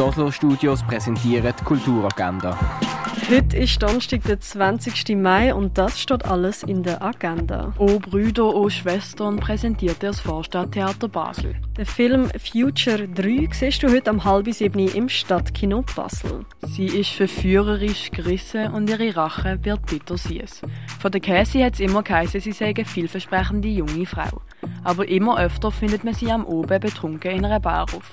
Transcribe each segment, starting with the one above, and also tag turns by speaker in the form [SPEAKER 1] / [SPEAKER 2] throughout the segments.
[SPEAKER 1] Die Oslo Studios präsentieren die Kulturagenda.
[SPEAKER 2] Heute ist Donnerstag, der 20. Mai und das steht alles in der Agenda.
[SPEAKER 3] O Brüder, O Schwestern präsentiert das Vorstadttheater Basel.
[SPEAKER 2] Den Film Future 3 siehst du heute am halb sieben im Stadtkino Basel.
[SPEAKER 3] Sie ist verführerisch gerissen und ihre Rache wird bitter süß. Von der Cassie hat es immer geheißen, sie sei eine vielversprechende junge Frau. Aber immer öfter findet man sie am Oben betrunken in einer Bar auf.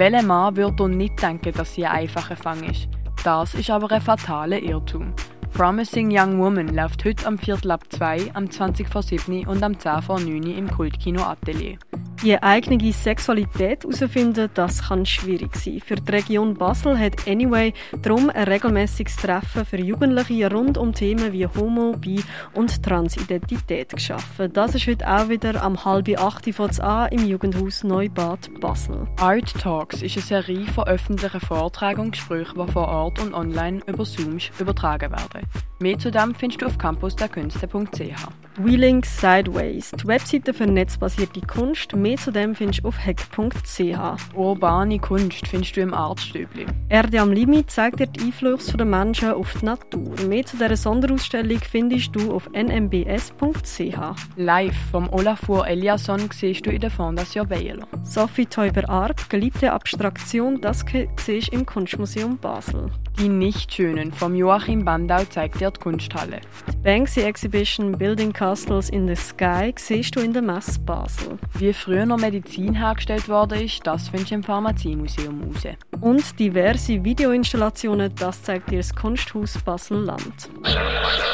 [SPEAKER 3] Welcher Mann würde nicht denken, dass sie ein einfacher Fang ist? Das ist aber ein fataler Irrtum. Promising Young Woman läuft heute am Viertel ab 2, am 20 vor 7 und am 10 vor 9 im Kultkino Atelier.
[SPEAKER 2] Die eigene Sexualität herausfinden, das kann schwierig sein. Für die Region Basel hat Anyway darum ein regelmäßiges Treffen für Jugendliche rund um Themen wie Homo, Bi und Transidentität geschaffen. Das ist heute auch wieder am halb acht von an im Jugendhaus Neubad Basel.
[SPEAKER 3] Art Talks ist eine Serie von öffentlichen Vorträgen und Gesprächen, die vor Ort und online über Zoom übertragen werden. Mehr zu dem findest du auf campusderkünste.ch.
[SPEAKER 2] Wheeling Sideways, die Webseite für netzbasierte Kunst. Mehr zu dem findest du auf hack.ch.
[SPEAKER 3] Urbane Kunst findest du im Artstübli.
[SPEAKER 2] Erde am Limit zeigt dir die Einflüsse der Menschen auf die Natur. Mehr zu dieser Sonderausstellung findest du auf nmbs.ch.
[SPEAKER 3] Live vom Olafur Eliasson siehst du in der Fondation Bayerlo.
[SPEAKER 2] Sophie Teuber-Arp, geliebte Abstraktion, das siehst du im Kunstmuseum Basel.
[SPEAKER 3] Die Nicht-Schönen vom Joachim Bandau zeigt dir die Kunsthalle.
[SPEAKER 2] Die Banksy Exhibition Building Castles in the Sky siehst du in der Messe Basel.
[SPEAKER 3] Wie früher noch Medizin hergestellt worden ist, das findest du im Pharmaziemuseum raus.
[SPEAKER 2] Und diverse Videoinstallationen, das zeigt dir das Kunsthaus Basel-Land.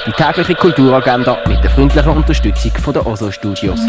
[SPEAKER 1] Die tägliche Kulturagenda mit der freundlichen Unterstützung von der OSO Studios.